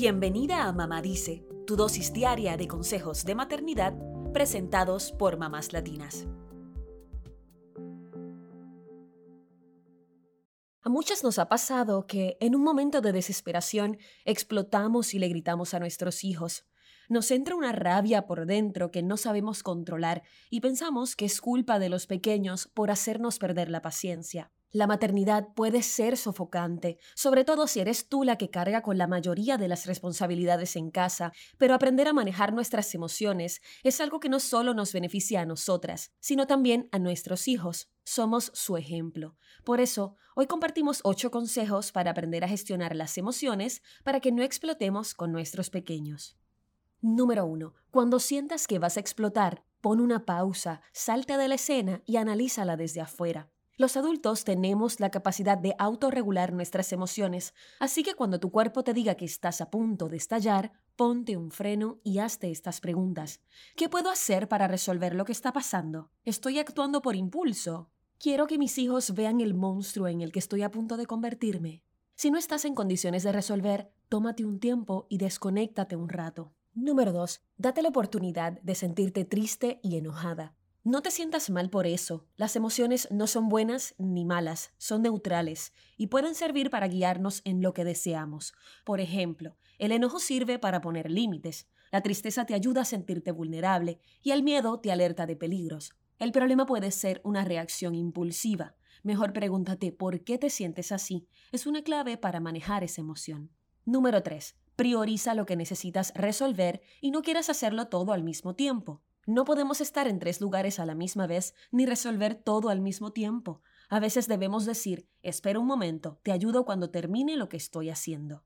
Bienvenida a Mamá Dice, tu dosis diaria de consejos de maternidad presentados por mamás latinas. A muchas nos ha pasado que en un momento de desesperación explotamos y le gritamos a nuestros hijos. Nos entra una rabia por dentro que no sabemos controlar y pensamos que es culpa de los pequeños por hacernos perder la paciencia. La maternidad puede ser sofocante, sobre todo si eres tú la que carga con la mayoría de las responsabilidades en casa, pero aprender a manejar nuestras emociones es algo que no solo nos beneficia a nosotras, sino también a nuestros hijos. Somos su ejemplo. Por eso, hoy compartimos ocho consejos para aprender a gestionar las emociones para que no explotemos con nuestros pequeños. Número 1. Cuando sientas que vas a explotar, pon una pausa, salte de la escena y analízala desde afuera. Los adultos tenemos la capacidad de autorregular nuestras emociones, así que cuando tu cuerpo te diga que estás a punto de estallar, ponte un freno y hazte estas preguntas. ¿Qué puedo hacer para resolver lo que está pasando? ¿Estoy actuando por impulso? ¿Quiero que mis hijos vean el monstruo en el que estoy a punto de convertirme? Si no estás en condiciones de resolver, tómate un tiempo y desconéctate un rato. Número 2. Date la oportunidad de sentirte triste y enojada. No te sientas mal por eso. Las emociones no son buenas ni malas, son neutrales y pueden servir para guiarnos en lo que deseamos. Por ejemplo, el enojo sirve para poner límites, la tristeza te ayuda a sentirte vulnerable y el miedo te alerta de peligros. El problema puede ser una reacción impulsiva. Mejor pregúntate por qué te sientes así. Es una clave para manejar esa emoción. Número 3. Prioriza lo que necesitas resolver y no quieras hacerlo todo al mismo tiempo. No podemos estar en tres lugares a la misma vez ni resolver todo al mismo tiempo. A veces debemos decir, espera un momento, te ayudo cuando termine lo que estoy haciendo.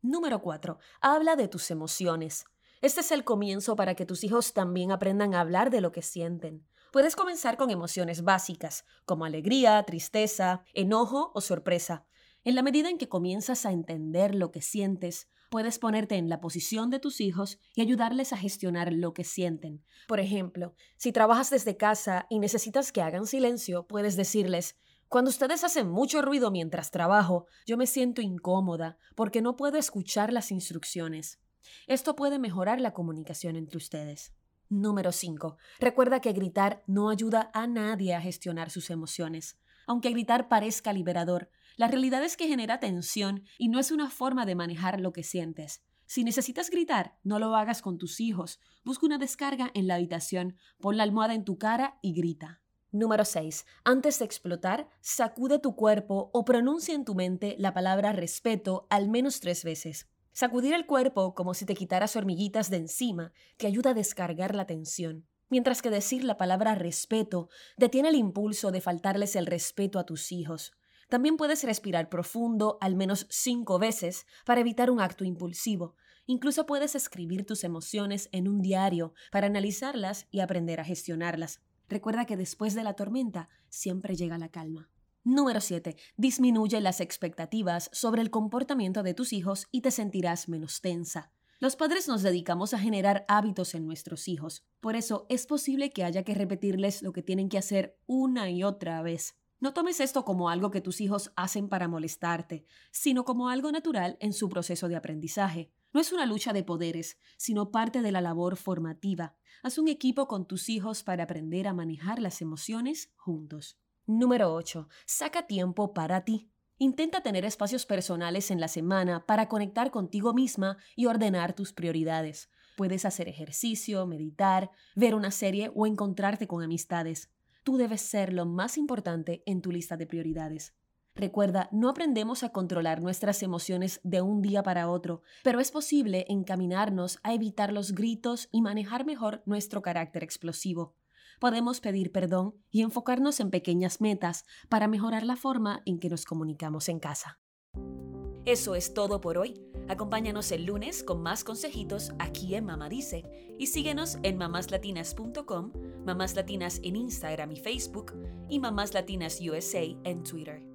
Número 4. Habla de tus emociones. Este es el comienzo para que tus hijos también aprendan a hablar de lo que sienten. Puedes comenzar con emociones básicas, como alegría, tristeza, enojo o sorpresa. En la medida en que comienzas a entender lo que sientes, puedes ponerte en la posición de tus hijos y ayudarles a gestionar lo que sienten. Por ejemplo, si trabajas desde casa y necesitas que hagan silencio, puedes decirles, cuando ustedes hacen mucho ruido mientras trabajo, yo me siento incómoda porque no puedo escuchar las instrucciones. Esto puede mejorar la comunicación entre ustedes. Número 5. Recuerda que gritar no ayuda a nadie a gestionar sus emociones. Aunque gritar parezca liberador, la realidad es que genera tensión y no es una forma de manejar lo que sientes. Si necesitas gritar, no lo hagas con tus hijos. Busca una descarga en la habitación, pon la almohada en tu cara y grita. Número 6. Antes de explotar, sacude tu cuerpo o pronuncia en tu mente la palabra respeto al menos tres veces. Sacudir el cuerpo como si te quitaras hormiguitas de encima te ayuda a descargar la tensión mientras que decir la palabra respeto detiene el impulso de faltarles el respeto a tus hijos. También puedes respirar profundo al menos cinco veces para evitar un acto impulsivo. Incluso puedes escribir tus emociones en un diario para analizarlas y aprender a gestionarlas. Recuerda que después de la tormenta siempre llega la calma. Número 7. Disminuye las expectativas sobre el comportamiento de tus hijos y te sentirás menos tensa. Los padres nos dedicamos a generar hábitos en nuestros hijos. Por eso es posible que haya que repetirles lo que tienen que hacer una y otra vez. No tomes esto como algo que tus hijos hacen para molestarte, sino como algo natural en su proceso de aprendizaje. No es una lucha de poderes, sino parte de la labor formativa. Haz un equipo con tus hijos para aprender a manejar las emociones juntos. Número 8. Saca tiempo para ti. Intenta tener espacios personales en la semana para conectar contigo misma y ordenar tus prioridades. Puedes hacer ejercicio, meditar, ver una serie o encontrarte con amistades. Tú debes ser lo más importante en tu lista de prioridades. Recuerda, no aprendemos a controlar nuestras emociones de un día para otro, pero es posible encaminarnos a evitar los gritos y manejar mejor nuestro carácter explosivo podemos pedir perdón y enfocarnos en pequeñas metas para mejorar la forma en que nos comunicamos en casa. Eso es todo por hoy. Acompáñanos el lunes con más consejitos aquí en Mamá Dice y síguenos en mamáslatinas.com, Mamás Latinas en Instagram y Facebook y Mamás USA en Twitter.